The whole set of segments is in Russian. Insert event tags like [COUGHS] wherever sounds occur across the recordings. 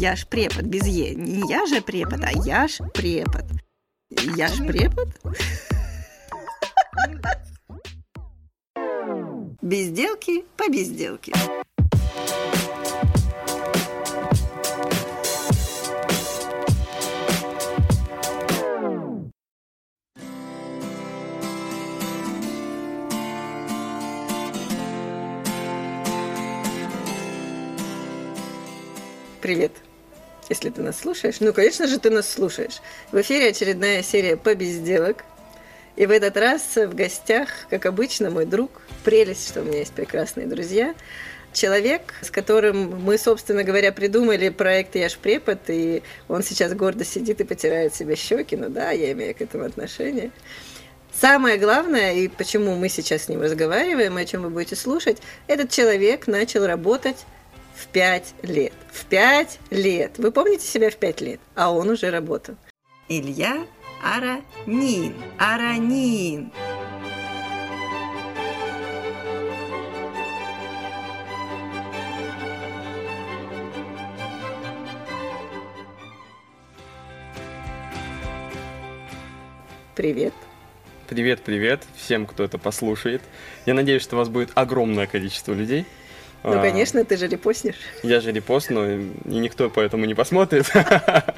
Я ж препод без Е. Не я же препод, а я ж препод. Я ж препод? [LAUGHS] Безделки по безделке. Если ты нас слушаешь. Ну, конечно же, ты нас слушаешь. В эфире очередная серия «По безделок». И в этот раз в гостях, как обычно, мой друг. Прелесть, что у меня есть прекрасные друзья. Человек, с которым мы, собственно говоря, придумали проект «Я ж препод», и он сейчас гордо сидит и потирает себе щеки. Ну да, я имею к этому отношение. Самое главное, и почему мы сейчас с ним разговариваем, и о чем вы будете слушать, этот человек начал работать в пять лет. В пять лет. Вы помните себя в пять лет? А он уже работал. Илья Аранин. Аранин. Привет. Привет, привет всем, кто это послушает. Я надеюсь, что вас будет огромное количество людей. Ну, А, конечно, ты же репостнешь. Я же репостну, и никто поэтому не посмотрит.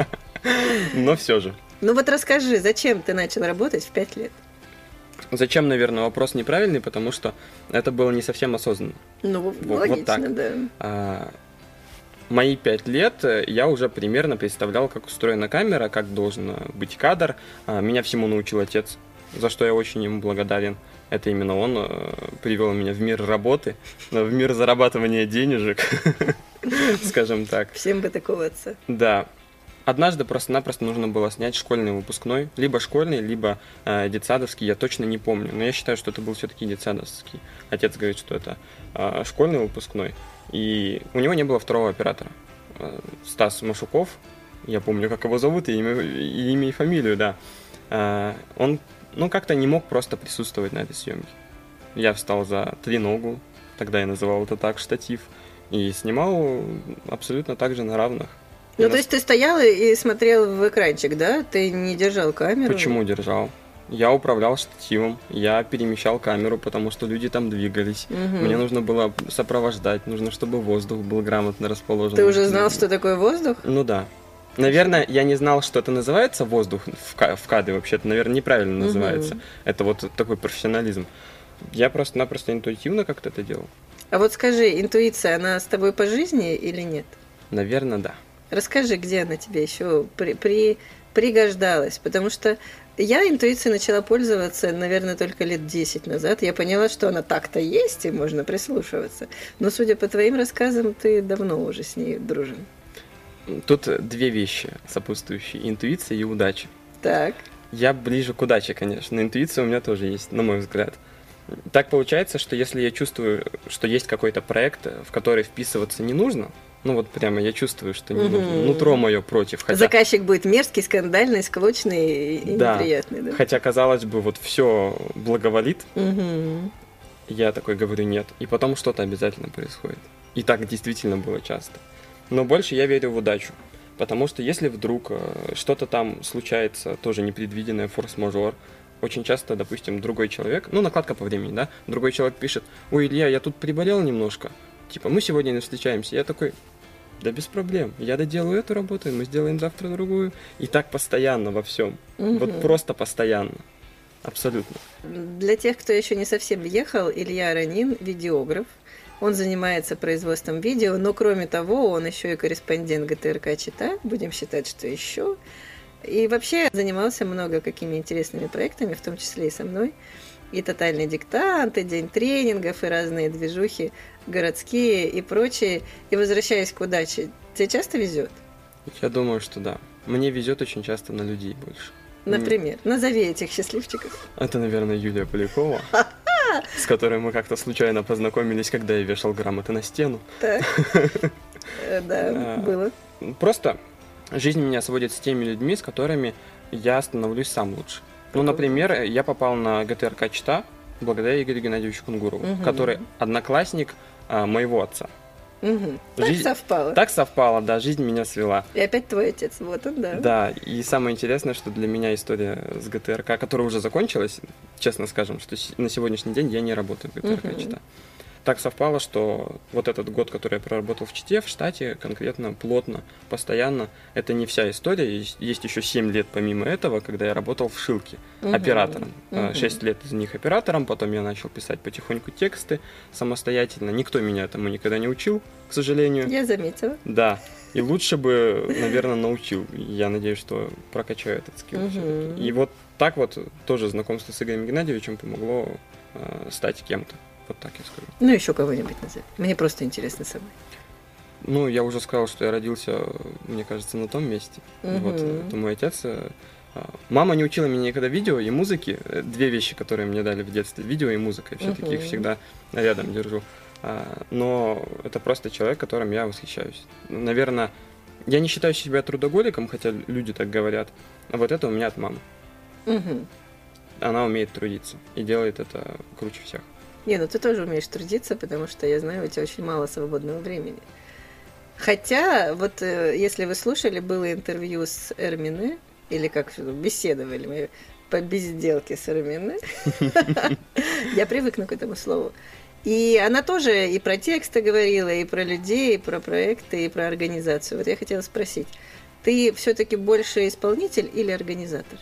[LAUGHS] Но все же. Ну вот расскажи, зачем ты начал работать в пять лет? Зачем, наверное, вопрос неправильный, потому что это было не совсем осознанно. Ну, вот логично, так. да. А, Мои пять лет э, я уже примерно представлял, как устроена камера, как должен быть кадр. А, Меня всему научил отец, за что я очень ему благодарен. Это именно он э, привел меня в мир работы, в мир зарабатывания денежек, [LAUGHS] скажем так. Всем бы такого отца. Да. Однажды просто-напросто нужно было снять школьный выпускной, либо школьный, либо э, детсадовский, я точно не помню, но я считаю, что это был все-таки детсадовский. Отец говорит, что это э, школьный выпускной, и у него не было второго оператора. Э, Стас Машуков, я помню, как его зовут, и имя и, имя, и фамилию, да. Э, он, ну, как-то не мог просто присутствовать на этой съемке. Я встал за треногу, тогда я называл это так, штатив, и снимал абсолютно так же на равных. Ну, У то есть ты стоял и смотрел в экранчик, да? Ты не держал камеру? Почему держал? Я управлял штативом, я перемещал камеру, потому что люди там двигались. Мгм. Мне нужно было сопровождать, нужно, чтобы воздух был грамотно расположен. Ты уже знал, что такое воздух? Ну да. Наверное, я не знал, что это называется воздух в, в кадре вообще. Это, наверное, неправильно Мгм. называется. Это вот такой профессионализм. Я просто-напросто интуитивно как-то это делал. А вот скажи, интуиция, она с тобой по жизни или нет? Наверное, да. Расскажи, где она тебе еще при, при- пригождалась, потому что я интуицией начала пользоваться, наверное, только лет 10 назад. Я поняла, что она так-то есть, и можно прислушиваться. Но, судя по твоим рассказам, ты давно уже с ней дружен. Тут две вещи сопутствующие. Интуиция и удача. Так. Я ближе к удаче, конечно. но Интуиция у меня тоже есть, на мой взгляд. Так получается, что если я чувствую, что есть какой-то проект, в который вписываться не нужно, ну вот прямо я чувствую, что не Мгм. нужно, нутро мое против, хотя, Заказчик будет мерзкий, скандальный, склочный и Да. неприятный. Да? хотя казалось бы, вот все благоволит, Мгм. я такой говорю нет, и потом что-то обязательно происходит. И так действительно было часто. Но больше я верю в удачу. Потому что если вдруг э, что-то там случается, тоже непредвиденное, форс-мажор, очень часто, допустим, другой человек, ну, накладка по времени, да, другой человек пишет, ой, Илья, я тут приболел немножко, типа, мы сегодня не встречаемся. Я такой, да без проблем, я доделаю эту работу, и мы сделаем завтра другую. И так постоянно во всем. Вот Мгм. просто постоянно. Абсолютно. Для тех, кто еще не совсем въехал, Илья Ранин – видеограф. Он занимается производством видео, но кроме того, он еще и корреспондент ГТРК ЧИТА, будем считать, что еще. И вообще занимался много какими интересными проектами, в том числе и со мной. И тотальный диктант, и день тренингов, и разные движухи городские и прочее. И возвращаясь к удаче, тебе часто везет? Я думаю, что да. Мне везет очень часто на людей больше. Например, назови этих счастливчиков. Это, наверное, Юлия Полякова, [LAUGHS] с которой мы как-то случайно познакомились, когда я вешал грамоты на стену. Э, Да, [LAUGHS] А. было. Просто жизнь меня сводит с теми людьми, с которыми я становлюсь сам лучше. Ну, например, я попал на ГТРК ЧИТА благодаря Игорю Геннадьевичу Кунгурову, который одноклассник а, моего отца. Мгм. Так Жизнь- совпало. Так совпало, да, жизнь меня свела. И опять твой отец, вот он, да. Да, и самое интересное, что для меня история с ГТРК, которая уже закончилась, честно скажем, что на сегодняшний день я не работаю в ГТРК Мгм. Чита. Так совпало, что вот этот год, который я проработал в Чите, в штате, конкретно, плотно, постоянно, это не вся история. Есть, есть еще 7 лет помимо этого, когда я работал в Шилке Мгм. оператором. Мгм. 6 лет из них оператором, потом я начал писать потихоньку тексты самостоятельно. Никто меня этому никогда не учил, к сожалению. Я заметила. Да. И лучше бы, наверное, научил. Я надеюсь, что прокачаю этот скилл. Всё-таки. И вот так вот тоже знакомство с Игорем Геннадьевичем помогло э, стать кем-то. Вот так я скажу. Ну, еще кого-нибудь назови. Мне просто интересно самой. Ну, я уже сказал, что я родился, мне кажется, на том месте. Вот, Мгм. это мой отец. э, а, Мама не учила меня никогда видео и музыки. Э, Две вещи, которые мне дали в детстве. Видео и музыка. Все-таки их Мгм. всегда рядом держу. А, Но это просто человек, которым я восхищаюсь. Наверное, я не считаю себя трудоголиком, хотя люди так говорят. А вот это у меня от мамы. Мгм. Она умеет трудиться и делает это круче всех. Не, ну ты тоже умеешь трудиться, потому что я знаю, у тебя очень мало свободного времени. Хотя, вот э, если вы слушали, было интервью с Эрмине, или как что, беседовали мы по безделке с Эрмине. [LAUGHS] Я привыкну к этому слову. И она тоже и про тексты говорила, и про людей, и про проекты, и про организацию. Вот я хотела спросить, ты все-таки больше исполнитель или организатор?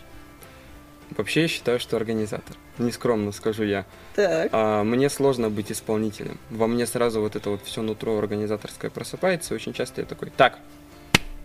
Вообще я считаю, что организатор. Нескромно скажу я. Так. А, мне сложно быть исполнителем. Во мне сразу вот это вот все нутро организаторское просыпается. и Очень часто я такой, так,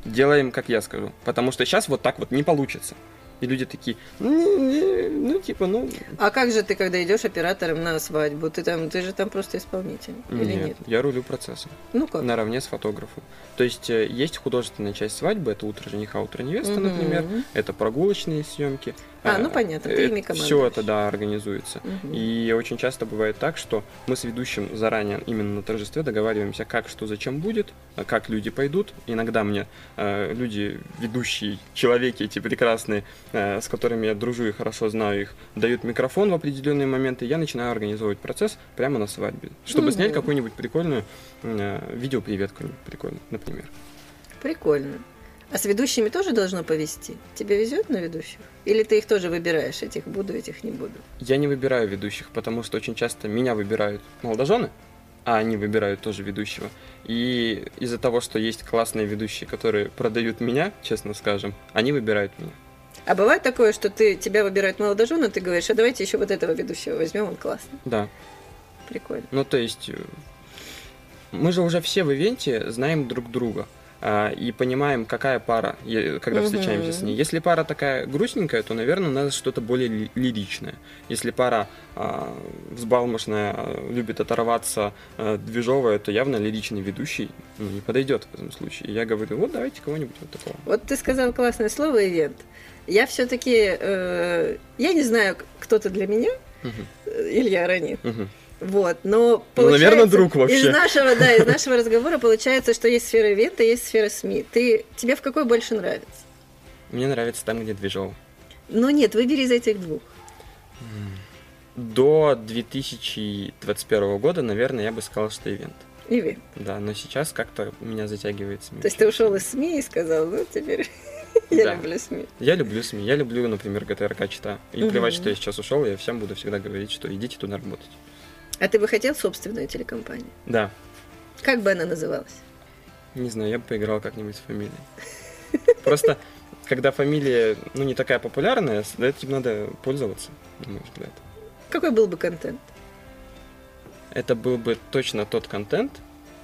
делаем, как я скажу. Потому что сейчас вот так вот не получится. И люди такие, ну, не, ну типа, ну... А как же ты, когда идешь оператором на свадьбу, ты там, ты же там просто исполнитель или нет? я рулю процессом. Ну как? Наравне с фотографом. То есть э, есть художественная часть свадьбы, это утро жениха, утро невесты, Мгм. например. Это прогулочные съемки. А, ну понятно, ты ими Все командуешь. это, да, организуется. Мгм. И очень часто бывает так, что мы с ведущим заранее именно на торжестве договариваемся, как, что, зачем будет, а как люди пойдут. Иногда мне э, люди, ведущие, человеки эти прекрасные, э, с которыми я дружу и хорошо знаю их, дают микрофон в определенные моменты, я начинаю организовывать процесс прямо на свадьбе, чтобы Мгм. снять какую-нибудь прикольную э, видеоприветку, прикольно, например. Прикольно. А с ведущими тоже должно повести? Тебе везет на ведущих? Или ты их тоже выбираешь? Этих буду, этих не буду. Я не выбираю ведущих, потому что очень часто меня выбирают молодожены, а они выбирают тоже ведущего. И из-за того, что есть классные ведущие, которые продают меня, честно скажем, они выбирают меня. А бывает такое, что ты, тебя выбирают молодожены, ты говоришь, а давайте еще вот этого ведущего возьмем, он классный. Да. Прикольно. Ну, то есть, э, мы же уже все в ивенте знаем друг друга и понимаем, какая пара, когда Мгм. встречаемся с ней. Если пара такая грустненькая, то, наверное, надо что-то более ли- лиричное. Если пара а, взбалмошная, а, любит оторваться, а, движовая, то явно лиричный ведущий ну, не подойдет в этом случае. И я говорю, вот давайте кого-нибудь вот такого. Вот ты сказал классное слово «ивент». Я все-таки, я не знаю, кто ты для меня, э, Илья Ранин. Мгм. Вот, но Ну, наверное, друг вообще. Из нашего, да, из [LAUGHS] нашего разговора получается, что есть сфера ивента, есть сфера СМИ. Ты, тебе в какой больше нравится? Мне нравится там, где движово. Ну нет, выбери из этих двух. До 2021 года, наверное, я бы сказал, что ивент. Ивент. Да, но сейчас как-то меня затягивает СМИ. То есть ты ушел из СМИ и сказал, ну теперь [LAUGHS] я Да. люблю СМИ. Я люблю СМИ, я люблю, например, ГТРК чита. И Мгм. плевать, что я сейчас ушел, я всем буду всегда говорить, что идите туда работать. А ты бы хотел собственную телекомпанию? Да, Как бы она называлась? не знаю, я бы поиграл как-нибудь с фамилией. Просто, когда фамилия, ну, не такая популярная, этим надо пользоваться, на мой взгляд. Какой был бы контент? Это был бы точно тот контент,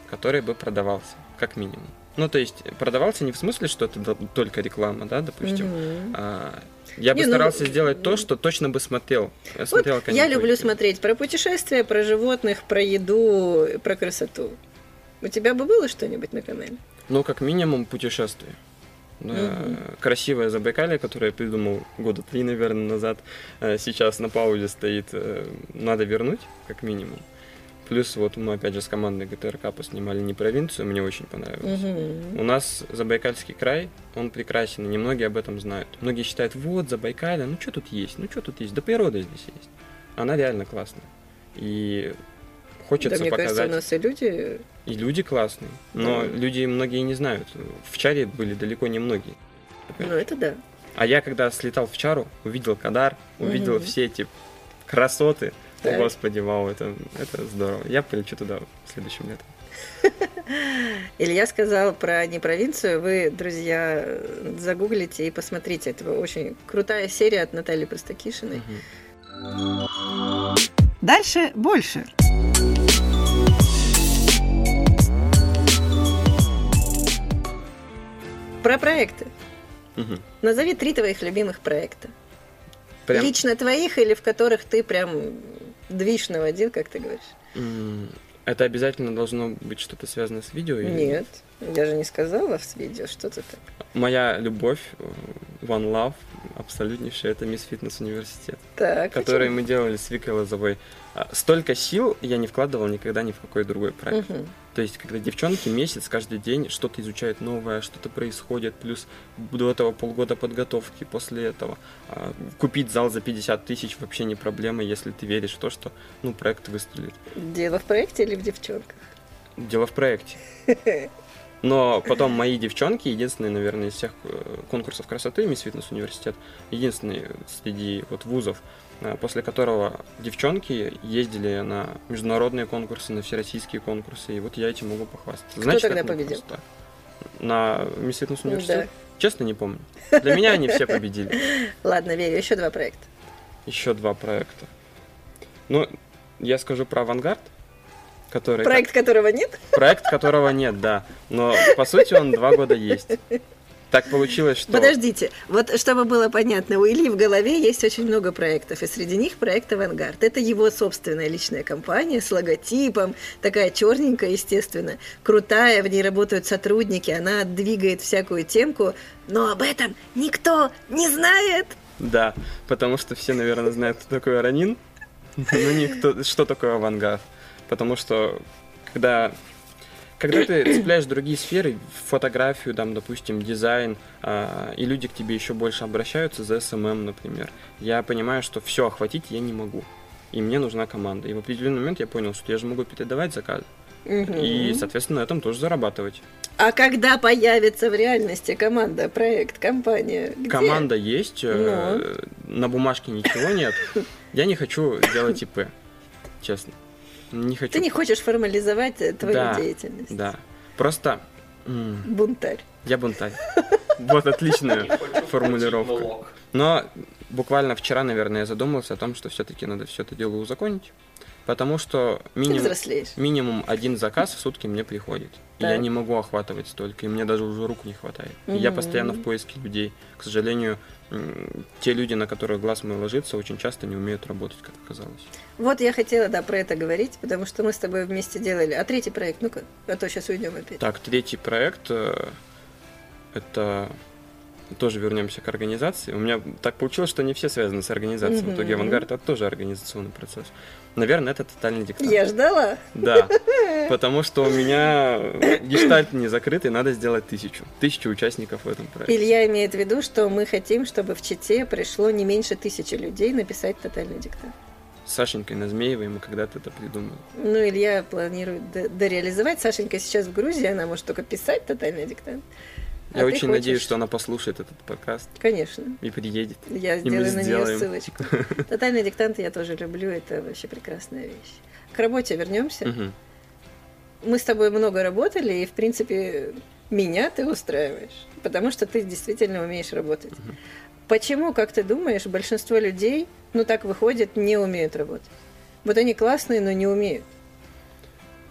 который бы продавался, как минимум. Ну, то есть, продавался не в смысле, что это только реклама, да, допустим, Мгм. А, я бы Не, ну, старался сделать то, что точно бы смотрел. э, Вот смотрел я люблю смотреть про путешествия, про животных, про еду, про красоту. У тебя бы было что-нибудь на канале? Ну, как минимум, путешествие. Да, Мгм. Красивое Забайкалье, которое я придумал года три, наверное, назад, э, сейчас на паузе стоит. э, Надо вернуть, как минимум. Плюс вот мы опять же с командой ГТРК поснимали не провинцию, мне очень понравилось. Мгм. У нас Забайкальский край, он прекрасен, и немногие об этом знают. Многие считают, вот, Забайкалье, ну что тут есть, ну что тут есть, да природа здесь есть. Она реально классная. И хочется да, мне показать. кажется, у нас и люди... И люди классные, но Да. люди многие не знают. В чаре были далеко не многие. Ну, это да. А я когда слетал в чару, увидел Кадар, увидел Мгм. все эти красоты. Так. Господи, вау, это, это здорово. Я полечу туда следующим летом. [LAUGHS] Илья сказал про не провинцию. Вы, друзья, загуглите и посмотрите. Это очень крутая серия от Натальи Простакишиной. Дальше больше. Про проекты. Мгм. Назови три твоих любимых проекта. Прям, Лично твоих или в которых ты прям движ наводил, как ты говоришь? это обязательно должно быть что-то связано с видео? или- Нет, я же не сказала в видео, что ты так. Моя любовь, э, One Love, абсолютнейшая, это Мисс Фитнес Университет, Так, который почему? мы делали с Викой Лозовой. А, Столько сил я не вкладывал никогда ни в какой другой проект. Мгм. То есть, когда девчонки месяц каждый день что-то изучают новое, что-то происходит, плюс до этого полгода подготовки, после этого а, купить зал за 50 тысяч вообще не проблема, если ты веришь в то, что ну, проект выстрелит. Дело в проекте или в девчонках? Дело в проекте. [LAUGHS] Но потом мои девчонки, единственные, наверное, из всех э, конкурсов красоты, Мисс Фитнес Университет, единственные среди вот вузов, э, после которого девчонки ездили на международные конкурсы, на всероссийские конкурсы, и вот я этим могу похвастаться. Кто тогда победил? просто. На Мисс Фитнес Университет? Да. Честно, не помню. Для меня они все победили. [LAUGHS] Ладно, верю, еще два проекта. Еще два проекта. Ну, я скажу про авангард, который... Проект, которого нет? Проект, которого нет, да. Но по сути он два года есть. Так получилось, что... Подождите, вот чтобы было понятно, у Ильи в голове есть очень много проектов, и среди них проект «Авангард». Это его собственная личная компания с логотипом, такая черненькая, естественно, крутая, в ней работают сотрудники, она двигает всякую темку, но об этом никто не знает. Да, потому что все, наверное, знают, кто такой Аранин, но никто... Что такое авангард? Потому что когда... Когда ты цепляешь другие сферы, фотографию, там, допустим, дизайн, а, и люди к тебе еще больше обращаются за SMM, например, я понимаю, что все охватить я не могу. И мне нужна команда. И в определенный момент я понял, что я же могу передавать заказы. И, Мгм. соответственно, на этом тоже зарабатывать. А когда появится в реальности команда, проект, компания? Где? Команда есть, э, на бумажке ничего нет. Я не хочу делать ИП, честно. Не хочу. Ты не хочешь формализовать э, твою Да, деятельность? Да. Просто Бунтарь. я бунтарь. [LAUGHS] Вот отличная [LAUGHS] формулировка. Но буквально вчера, наверное, я задумался о том, что все-таки надо все это дело узаконить. Потому что минимум, минимум один заказ в сутки мне приходит. И я Так. не могу охватывать столько, и мне даже уже рук не хватает. И я постоянно в поиске людей. К сожалению, те люди, на которых глаз мой ложится, очень часто не умеют работать, как оказалось. Вот я хотела, да, про это говорить, потому что мы с тобой вместе делали. А третий проект, ну-ка, а то сейчас уйдем опять. Так, третий проект э, это тоже вернемся к организации. У меня так получилось, что не все связаны с организацией. В итоге авангард это тоже организационный процесс. Наверное, это тотальный диктант. Я ждала. Да, потому что у меня гештальт не закрытый, надо сделать тысячу. Тысячу участников в этом проекте. Илья имеет в виду, что мы хотим, чтобы в Чите пришло не меньше тысячи людей написать тотальный диктант. С Сашенькой Назмеевой мы когда-то это придумали. Ну, Илья планирует дореализовать. Сашенька сейчас в Грузии, она может только писать тотальный диктант. А Я ты очень надеюсь, что она послушает этот подкаст Конечно. и приедет. Я И сделаю на нее сделаем. ссылочку. [LAUGHS] Тотальный диктант я тоже люблю, это вообще прекрасная вещь. К работе вернемся. Мы с тобой много работали, и, в принципе, меня ты устраиваешь, потому что ты действительно умеешь работать. Почему, как ты думаешь, большинство людей, ну так выходит, не умеют работать? Вот они классные, но не умеют.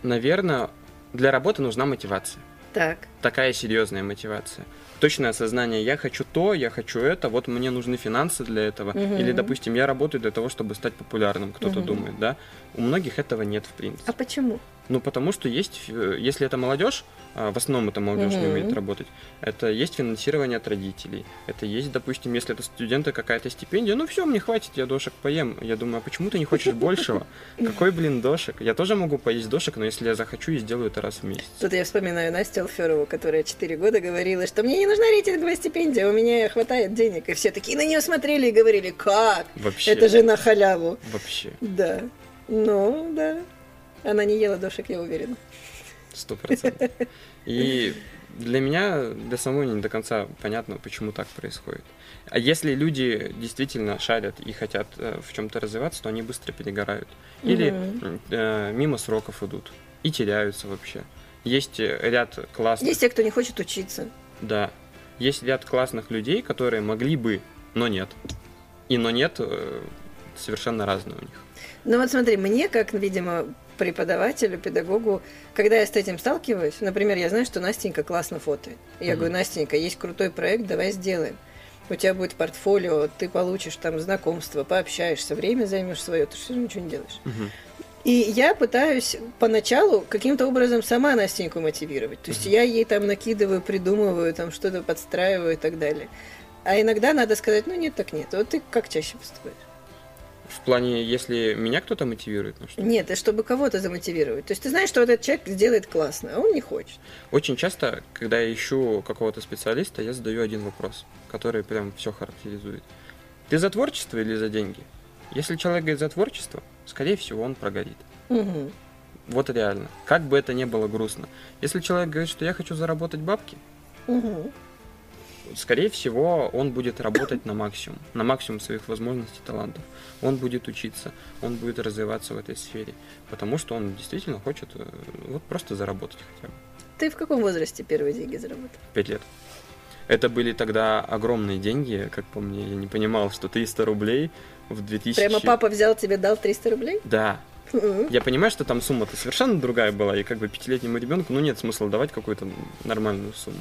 Наверное, для работы нужна мотивация. Так. такая серьезная мотивация. Точное осознание, я хочу то, я хочу это, вот мне нужны финансы для этого. Мгм. Или, допустим, я работаю для того, чтобы стать популярным, кто-то Мгм. думает, да. У многих этого нет, в принципе. А почему? Ну, потому что есть, э, если это молодежь, а, в основном это молодежь не Мгм. умеет работать, это есть финансирование от родителей, это есть, допустим, если это студенты, какая-то стипендия, ну все, мне хватит, я дошек поем. Я думаю, а почему ты не хочешь большего? Какой, блин, дошек? Я тоже могу поесть дошек, но если я захочу, я сделаю это раз в месяц. Тут я вспоминаю Настю Алферову, которая 4 года говорила, что мне не нужна рейтинговая стипендия, у меня хватает денег. И все такие на нее смотрели и говорили, как? Вообще. Это же на халяву. Вообще. Да. Ну, да. Она не ела дошек, я уверена. Сто процентов. И для меня до самого не до конца понятно, почему так происходит. А если люди действительно шарят и хотят э, в чем-то развиваться, то они быстро перегорают. Или Мгм. э, мимо сроков идут и теряются вообще. Есть э, ряд классных... Есть те, кто не хочет учиться. Да. Есть ряд классных людей, которые могли бы, но нет. И но нет э, совершенно разные у них. Ну вот смотри, мне, как, видимо, преподавателю, педагогу, когда я с этим сталкиваюсь, например, я знаю, что Настенька классно фотоет. Я Мгм. говорю, Настенька, есть крутой проект, давай сделаем. У тебя будет портфолио, ты получишь там знакомство, пообщаешься, время займешь свое, ты все равно ничего не делаешь. Мгм. И я пытаюсь поначалу каким-то образом сама Настеньку мотивировать. То есть я ей там накидываю, придумываю, там что-то подстраиваю и так далее. А иногда надо сказать, ну нет, так нет. Вот ты как чаще поступаешь? В плане, если меня кто-то мотивирует, ну что? Нет, и чтобы кого-то замотивировать. То есть ты знаешь, что этот человек сделает классно, а он не хочет. Очень часто, когда я ищу какого-то специалиста, я задаю один вопрос, который прям все характеризует. Ты за творчество или за деньги? Если человек говорит за творчество, скорее всего, он прогорит. Мгм. Вот реально. Как бы это ни было грустно. Если человек говорит, что я хочу заработать бабки, Мгм. Скорее всего, он будет работать на максимум, на максимум своих возможностей, талантов. Он будет учиться, он будет развиваться в этой сфере, потому что он действительно хочет э, вот просто заработать хотя бы. Ты в каком возрасте первые деньги заработал? Пять лет. Это были тогда огромные деньги, как по мне, я не понимал, что 300 рублей в 2000... Прямо папа взял тебе, дал 300 рублей? Да. Я понимаю, что там сумма-то совершенно другая была, и как бы пятилетнему ребенку, ну, нет смысла давать какую-то нормальную сумму.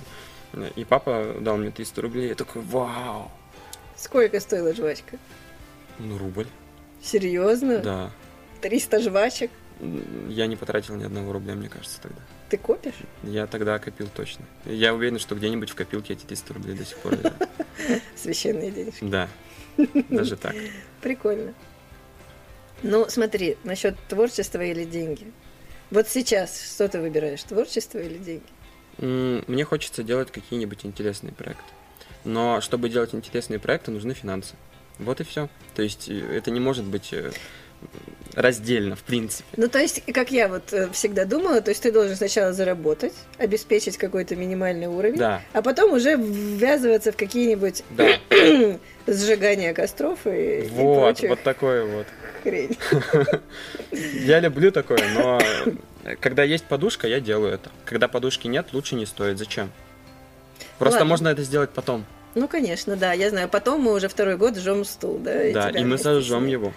И папа дал мне 300 рублей, я такой, вау, Сколько стоила жвачка? ну, рубль, Серьезно? да. 300 жвачек? Я не потратил ни одного рубля, мне кажется, тогда. Ты копишь? Я тогда копил точно. Я уверен, что где-нибудь в копилке эти 300 рублей до сих пор лежат. [LAUGHS] Священные денежки. Да, даже так. [LAUGHS] Прикольно. Ну, смотри, насчет творчества или деньги. Вот сейчас что ты выбираешь, творчество или деньги? Мне хочется делать какие-нибудь интересные проекты. Но чтобы делать интересные проекты, нужны финансы. Вот и все. То есть э, это не может быть э, раздельно, в принципе. Ну, то есть, как я вот э, всегда думала, то есть ты должен сначала заработать, обеспечить какой-то минимальный уровень, Да, а потом уже ввязываться в какие-нибудь да. [COUGHS] сжигания костров и, и Вот, прочую вот такое вот. хрень. [LAUGHS] Я люблю такое, но [LAUGHS] когда есть подушка, я делаю это. Когда подушки нет, лучше не стоит. Зачем? Просто Ладно. можно это сделать потом. Ну, конечно, да, я знаю. Потом мы уже второй год жжем стул, да? Да, тебя и мы сожжем его.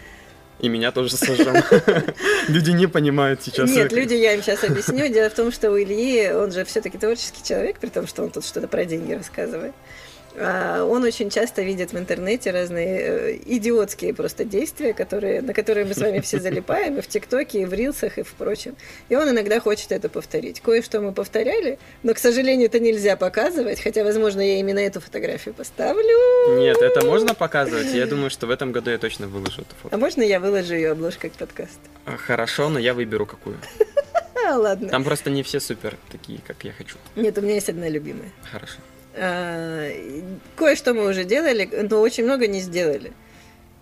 И меня тоже [LAUGHS] сожжем. [LAUGHS] Люди не понимают сейчас. Нет, люди, я им сейчас объясню. Дело в том, что у Ильи, он же все-таки творческий человек, при том, что он тут что-то про деньги рассказывает. А, Он очень часто видит в интернете разные э, идиотские просто действия, которые, на которые мы с вами все залипаем, и в ТикТоке, и в Рилсах, и в прочем. И он иногда хочет это повторить. Кое-что мы повторяли, но, к сожалению, это нельзя показывать, хотя, возможно, я именно эту фотографию поставлю. Нет, это можно показывать. Я думаю, что в этом году я точно выложу эту А фото. можно я выложу ее обложкой к подкасту? А, Хорошо, но я выберу какую. А, [LAUGHS] ладно. Там просто не все супер такие, как я хочу. Нет, у меня есть одна любимая. Хорошо. И Кое-что мы уже делали, но очень много не сделали.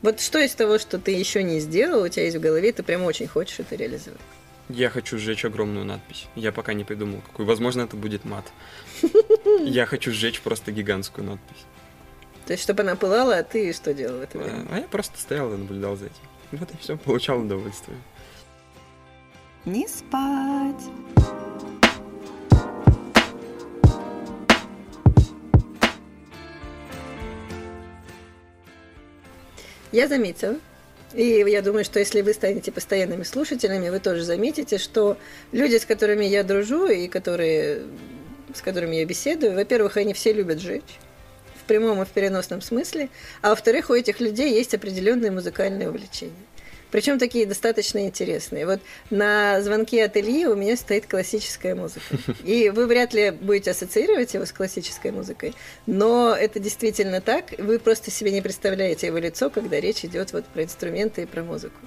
Вот что из того, что ты еще не сделал, у тебя есть в голове, ты прям очень хочешь это реализовать? Я хочу сжечь огромную надпись. Я пока не придумал, какую. Возможно, это будет мат. [LAUGHS] Я хочу сжечь просто гигантскую надпись. То есть, чтобы она пылала, а ты что делал в это А время? а я просто стоял и наблюдал за этим. Вот и все, получал удовольствие. Не спать. Я заметила, и я думаю, что если вы станете постоянными слушателями, вы тоже заметите, что люди, с которыми я дружу и которые, с которыми я беседую, во-первых, они все любят жечь в прямом и в переносном смысле, а во-вторых, у этих людей есть определенные музыкальные увлечения. Причем такие достаточно интересные. Вот на звонке от Ильи у меня стоит классическая музыка. И вы вряд ли будете ассоциировать его с классической музыкой, но это действительно так. Вы просто себе не представляете его лицо, когда речь идет вот про инструменты и про музыку.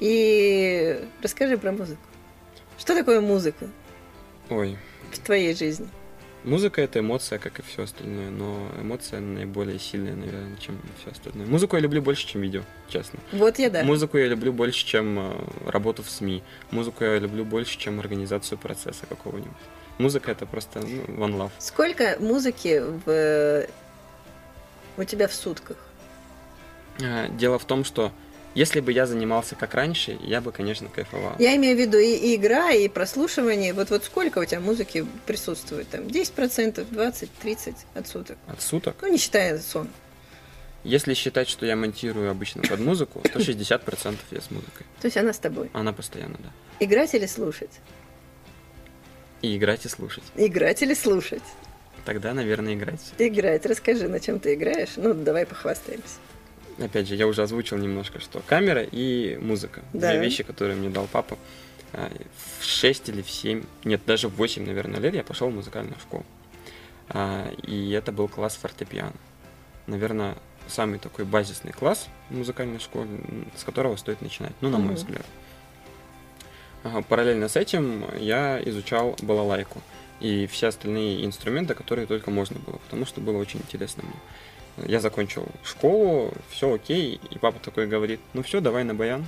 И расскажи про музыку. Что такое музыка Ой, в твоей жизни? Музыка это эмоция, как и все остальное, но эмоция наиболее сильная, наверное, чем все остальное. Музыку я люблю больше, чем видео, честно. Вот я да. Музыку я люблю больше, чем э, работу в СМИ. Музыку я люблю больше, чем организацию процесса какого-нибудь. Музыка это просто ну, one love. Сколько музыки в... у тебя в сутках? А, дело в том, что если бы я занимался как раньше, я бы, конечно, кайфовал. Я имею в виду и, и игра, и прослушивание. Вот, вот сколько у тебя музыки присутствует? Там 10%, 20, 30 от суток? От суток? Ну, не считая сон. Если считать, что я монтирую обычно под музыку, то 60% я с музыкой. То есть она с тобой? Она постоянно, да. Играть или слушать? И играть, и слушать. Играть или слушать? Тогда, наверное, играть. Играть. Расскажи, на чем ты играешь. Ну, давай похвастаемся опять же, я уже озвучил немножко, что камера и музыка. Да. Две вещи, которые мне дал папа. А, в 6 или в 7, нет, даже в 8, наверное, лет я пошел в музыкальную школу. А, и это был класс фортепиано. Наверное, самый такой базисный класс в музыкальной школе, с которого стоит начинать, ну, на мой взгляд. Параллельно с этим я изучал балалайку и все остальные инструменты, которые только можно было, потому что было очень интересно мне я закончил школу, все окей, и папа такой говорит, ну все, давай на баян.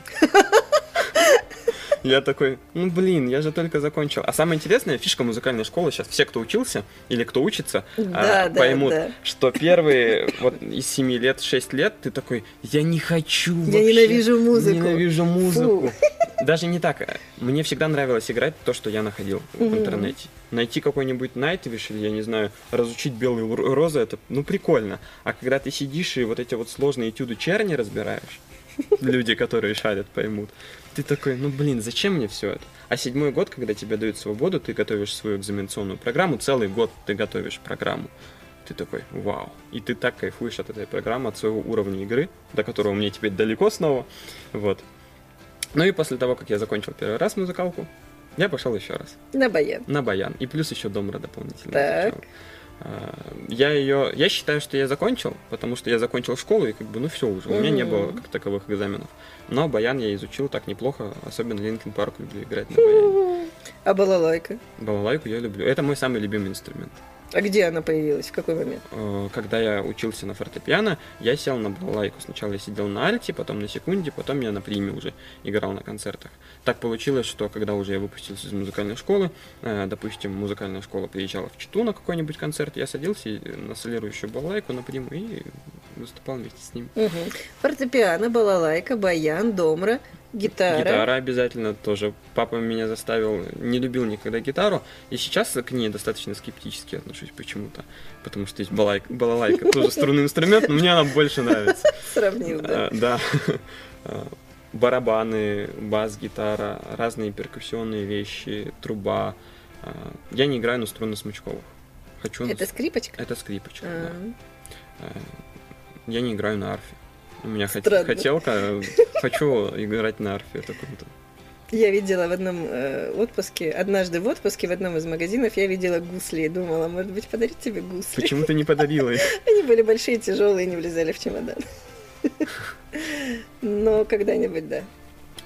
Я такой, ну блин, я же только закончил. А самое интересное, фишка музыкальной школы сейчас, все, кто учился или кто учится, да, а, да, поймут, да. что первые вот из 7 лет, 6 лет, ты такой, я не хочу Я вообще, ненавижу музыку. Ненавижу музыку. Фу. Даже не так. Мне всегда нравилось играть то, что я находил в интернете. Найти какой-нибудь Nightwish или, я не знаю, разучить белые розы, это, ну, прикольно. А когда ты сидишь и вот эти вот сложные этюды черни разбираешь, [LAUGHS] люди, которые шарят, поймут. Ты такой, ну блин, зачем мне все это? А седьмой год, когда тебе дают свободу, ты готовишь свою экзаменационную программу, целый год ты готовишь программу. Ты такой, вау. И ты так кайфуешь от этой программы, от своего уровня игры, до которого мне теперь далеко снова. Вот. Ну и после того, как я закончил первый раз музыкалку, я пошел еще раз. На баян. На баян. И плюс еще домра дополнительно. Так. Изучал. А, я ее, я считаю, что я закончил, потому что я закончил школу и как бы, ну все уже, у меня не было как таковых экзаменов. Но баян я изучил так неплохо, особенно Линкен Парк люблю играть на баяне. А балалайка? Балалайку я люблю. Это мой самый любимый инструмент. А где она появилась? В какой момент? Э, когда я учился на фортепиано, я сел на балалайку. Сначала я сидел на альте, потом на секунде, потом я на приме уже играл на концертах. Так получилось, что когда уже я выпустился из музыкальной школы, э, допустим, музыкальная школа приезжала в Читу на какой-нибудь концерт, я садился на солирующую балалайку на приму и выступал вместе с ним. Угу. Фортепиано, балалайка, баян, домра, Гитара. Гитара обязательно тоже. Папа меня заставил, не любил никогда гитару, и сейчас к ней достаточно скептически отношусь почему-то, потому что есть балайка, балалайка, тоже струнный инструмент, но мне она больше нравится. [LAUGHS] Сравнил, да? А, да. А, барабаны, бас-гитара, разные перкуссионные вещи, труба. А, я не играю на струнно-смычковых. Хочу Это скрипочка? Это скрипочка, да. Я не играю на арфе. У меня Странно. хотелка, хочу играть на арфе, это круто. Я видела в одном э, отпуске, однажды в отпуске в одном из магазинов я видела гусли и думала, может быть, подарить тебе гусли. Почему ты не подарила их? [LAUGHS] Они были большие, тяжелые, не влезали в чемодан. [LAUGHS] Но когда-нибудь, да.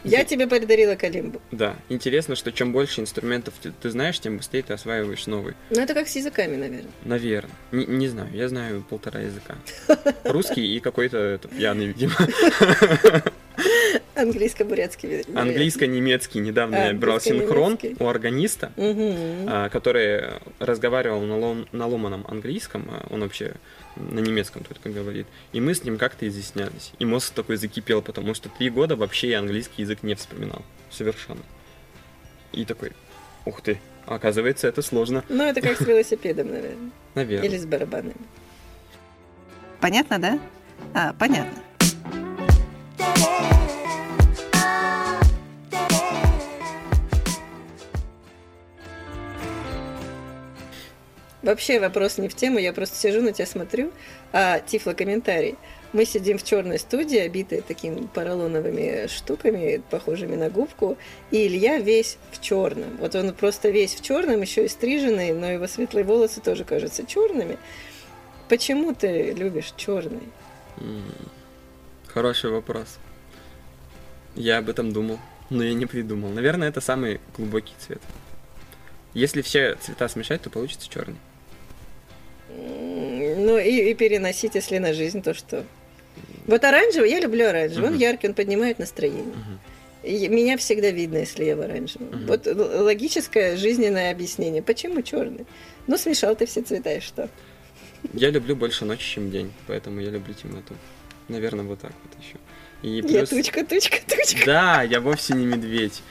Я тебе подарила калимбу. Да. Интересно, что чем больше инструментов ты, ты знаешь, тем быстрее ты осваиваешь новый. Ну, это как с языками, наверное. Наверное. Не, не знаю, я знаю полтора языка. [LAUGHS] Русский и какой-то пьяный, видимо. [LAUGHS] Английско-бурятский. Английско-немецкий. Недавно а, я брал синхрон у органиста, угу. который разговаривал на, лом, на ломаном английском. А он вообще на немецком только говорит. И мы с ним как-то изъяснялись. И мозг такой закипел, потому что три года вообще я английский язык не вспоминал. Совершенно. И такой, ух ты, оказывается, это сложно. Ну, это как с велосипедом, наверное. [LAUGHS] Наверное. Или с барабанами. Понятно, да? А, понятно. Вообще вопрос не в тему, я просто сижу на тебя смотрю, а тифлокомментарий. Мы сидим в черной студии, обитой такими поролоновыми штуками, похожими на губку, и Илья весь в черном. Вот он просто весь в черном, еще и стриженный, но его светлые волосы тоже кажутся черными. Почему ты любишь черный? Хороший вопрос. Я об этом думал, но я не придумал. Наверное, это самый глубокий цвет. Если все цвета смешать, то получится черный. Ну и, и переносить, если на жизнь, то что. Вот оранжевый, я люблю оранжевый, он Мгм. яркий, он поднимает настроение. Мгм. И меня всегда видно, если я в оранжевом. Мгм. Вот логическое жизненное объяснение. Почему черный? Ну, смешал ты все цвета, и что? Я люблю больше ночи, чем день, поэтому я люблю темноту. Наверное, вот так вот еще. И Я плюс... тучка, тучка, тучка. Да, я вовсе не медведь.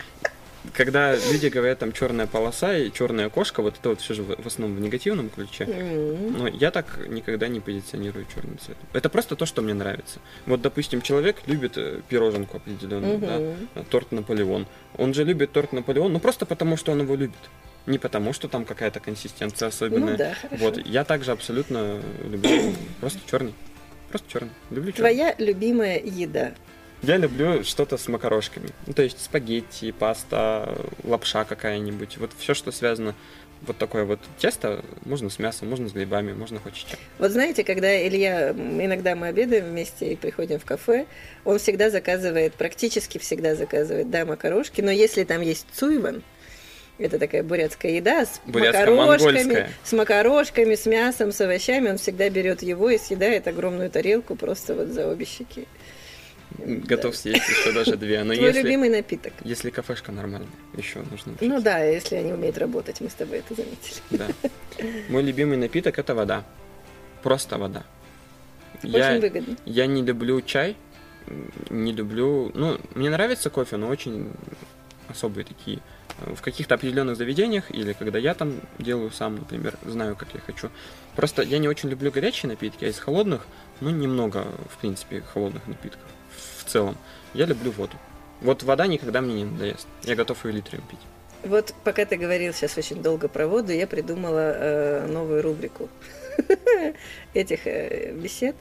Когда люди говорят там черная полоса и черная кошка, вот это вот все же в в основном в негативном ключе. М. Но я так никогда не позиционирую черным цветом. Это просто то, что мне нравится. Вот, допустим, человек любит э, пироженку определенную, да, Мгм. э, торт Наполеон. Он же любит торт Наполеон, ну просто потому, что он его любит. Не потому, что там какая-то консистенция особенная. Ну да, хорошо. Вот, я также абсолютно люблю просто черный. Просто черный. Люблю черный. Твоя любимая еда. Я люблю что-то с макарошками. Ну, то есть спагетти, паста, лапша какая-нибудь. Вот все, что связано вот такое вот тесто, можно с мясом, можно с грибами, можно хоть чем. Вот знаете, когда Илья, иногда мы обедаем вместе и приходим в кафе, он всегда заказывает, практически всегда заказывает, да, макарошки, но если там есть цуйван, это такая бурятская еда с макарошками, с макарошками, с мясом, с овощами, он всегда берет его и съедает огромную тарелку просто вот за обе щеки. Готов съесть еще даже две. Но Твой если, любимый напиток. если кафешка нормальная, еще нужно Ну учиться. да, если они умеют работать, мы с тобой это заметили. Да. Мой любимый напиток это вода. Просто вода. Очень Я, выгодно. я не люблю чай, не люблю... Ну, мне нравится кофе, но очень особые такие. Э, В каких-то определенных заведениях, или когда я там делаю сам, например, знаю, как я хочу. Просто я не очень люблю горячие напитки, а из холодных, ну, немного, в принципе, холодных напитков целом. Я люблю воду. Вот вода никогда мне не надоест. Я готов ее литрами пить. Вот пока ты говорил сейчас очень долго про воду, я придумала э, новую рубрику [LAUGHS] этих э, бесед.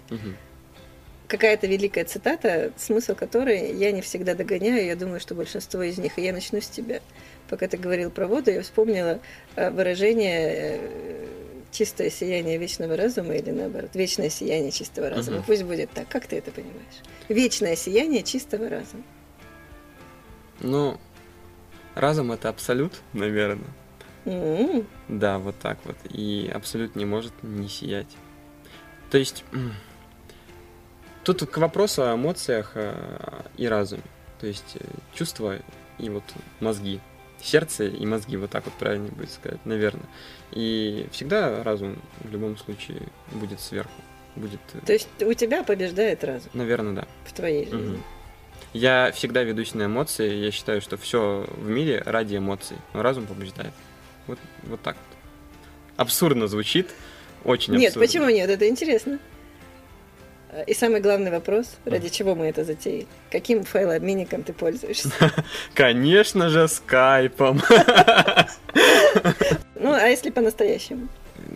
Какая-то великая цитата, смысл которой я не всегда догоняю. Я думаю, что большинство из них. И я начну с тебя. Пока ты говорил про воду, я вспомнила э, выражение э, чистое сияние вечного разума или наоборот, вечное сияние чистого разума. Мгм. Пусть будет так. Как ты это понимаешь? Вечное сияние чистого разума. Ну, разум это абсолют, наверное. М, Да, вот так вот. И абсолют не может не сиять. То есть, тут к вопросу о эмоциях э, и разуме. То есть, э, чувства и вот мозги. Сердце и мозги, вот так вот правильно будет сказать, наверное. И всегда разум в любом случае будет сверху. Будет, э, То есть у тебя побеждает разум наверное, да. в твоей жизни. Мгм. Я всегда ведусь на эмоции. Я считаю, что все в мире ради эмоций. Но разум побеждает. Вот, вот так вот. Абсурдно звучит. Очень Нет, абсурдно. почему нет? Это интересно. И самый главный вопрос, ради чего мы это затеяли? Каким файлообменником ты пользуешься? [LAUGHS] Конечно же, скайпом. [LAUGHS] Ну, а если по-настоящему?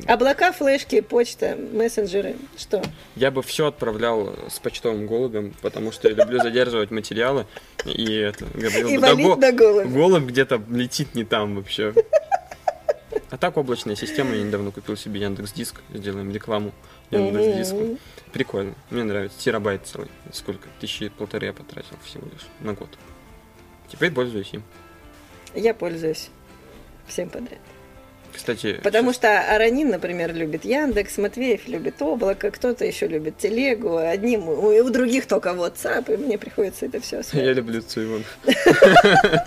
Облака, флешки, почта, мессенджеры, что? Я бы все отправлял с почтовым голубем, потому что я люблю задерживать материалы. И это говорил И да го- на голову. голубь где-то летит не там вообще. А так облачная система, я недавно купил себе Яндекс Диск, сделаем рекламу Яндекс Диску. Прикольно, мне нравится. Терабайт целый. Сколько? Тысячи полторы я потратил всего лишь на год. Теперь пользуюсь им. Я пользуюсь всем подряд. Кстати, Потому щас- что Аранин, например, любит Яндекс, Матвеев любит Облако, кто-то еще любит Телегу, одним, у, у других только WhatsApp, и мне приходится это все [LAUGHS] я люблю Цуевон. [LAUGHS] [LAUGHS]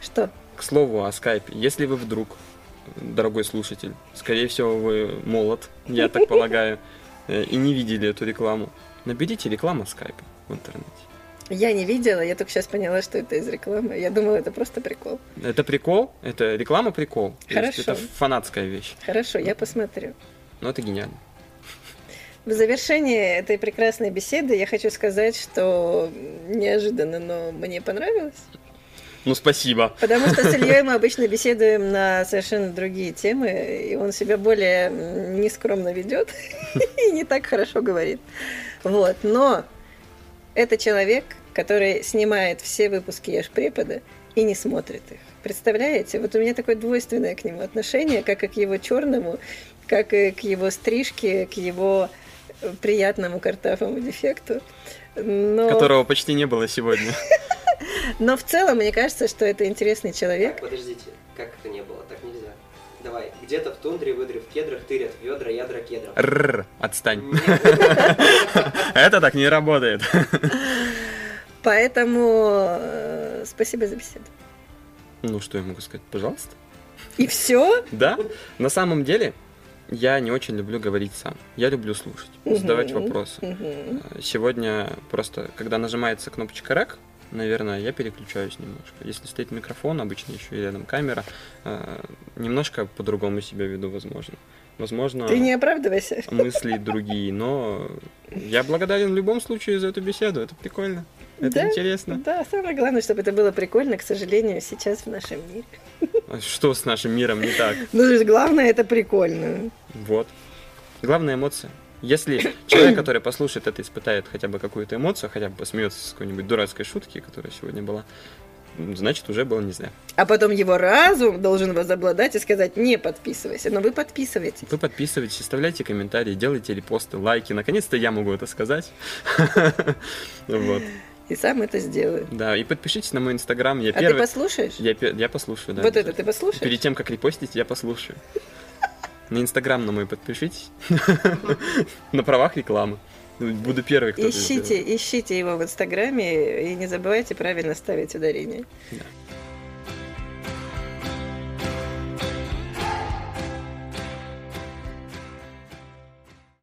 Что? К слову о скайпе. Если вы вдруг, дорогой слушатель, скорее всего, вы молод, я так полагаю, э, и не видели эту рекламу, наберите реклама скайпа в интернете. Я не видела, я только сейчас поняла, что это из рекламы. Я думала, это просто прикол. Это прикол, это реклама прикол. Хорошо. это фанатская вещь. Хорошо, я посмотрю. Но это гениально. В завершении этой прекрасной беседы я хочу сказать, что неожиданно, но мне понравилось. Ну, спасибо. Потому что с Ильей мы обычно беседуем на совершенно другие темы, и он себя более нескромно ведет [LAUGHS] и не так хорошо говорит. Вот, но это человек, который снимает все выпуски Ешь препода и не смотрит их. Представляете? Вот у меня такое двойственное к нему отношение, как и к его черному, как и к его стрижке, к его э, приятному картафому дефекту. Но... Которого почти не было сегодня. [LAUGHS] Но в целом, мне кажется, что это интересный человек. Подождите. Как это не было? Так нельзя. Давай. Где-то в тундре, выдры в кедрах, тырят ведра, ядра кедров. Рр, отстань. [LAUGHS] Это так не работает. Поэтому э, спасибо за беседу. Ну, что я могу сказать? Пожалуйста. И все? Да, на самом деле, я не очень люблю говорить сам. Я люблю слушать, задавать вопросы. Э, Сегодня просто, когда нажимается кнопочка REC, наверное, я переключаюсь немножко. Если стоит микрофон, обычно еще и рядом камера, э, немножко по-другому себя веду, возможно. Возможно, Ты не оправдывайся. мысли другие, но я благодарен в любом случае за эту беседу. Это прикольно. Это Да, интересно. Да, самое главное, чтобы это было прикольно, к сожалению, сейчас в нашем мире. А Что с нашим миром не так? Ну, главное, это прикольно. Вот. Главная эмоция. Если [COUGHS] человек, который послушает это, испытает хотя бы какую-то эмоцию, хотя бы посмеется с какой-нибудь дурацкой шутки, которая сегодня была, значит, уже было не зря. А потом его разум должен возобладать и сказать, не подписывайся. Но вы подписываетесь. Вы подписывайтесь, оставляйте комментарии, делайте репосты, лайки. Наконец-то я могу это сказать. [LAUGHS] Вот. И сам это сделаю. Да, и подпишитесь на мой инстаграм. Я А ты первый... послушаешь? Я, я послушаю, да. вот это ты послушаешь? Перед тем, как репостить, я послушаю. На инстаграм на мой подпишитесь. [LAUGHS] На правах рекламы. Буду первый, кто. Ищите, ищите его в инстаграме и не забывайте правильно ставить ударение. Да.